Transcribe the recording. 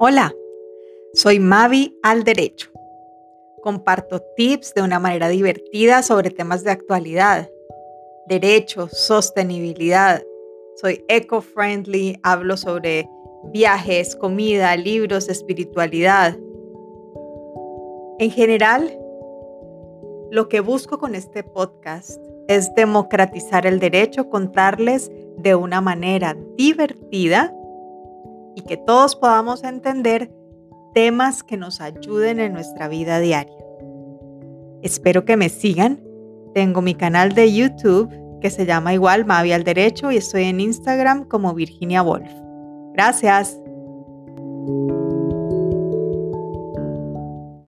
Hola, soy Mavi al Derecho. Comparto tips de una manera divertida sobre temas de actualidad, derecho, sostenibilidad. Soy eco-friendly, hablo sobre viajes, comida, libros, espiritualidad. En general, lo que busco con este podcast es democratizar el derecho, contarles de una manera divertida y que todos podamos entender temas que nos ayuden en nuestra vida diaria. Espero que me sigan. Tengo mi canal de YouTube que se llama igual Mavi al Derecho y estoy en Instagram como Virginia Wolf. Gracias.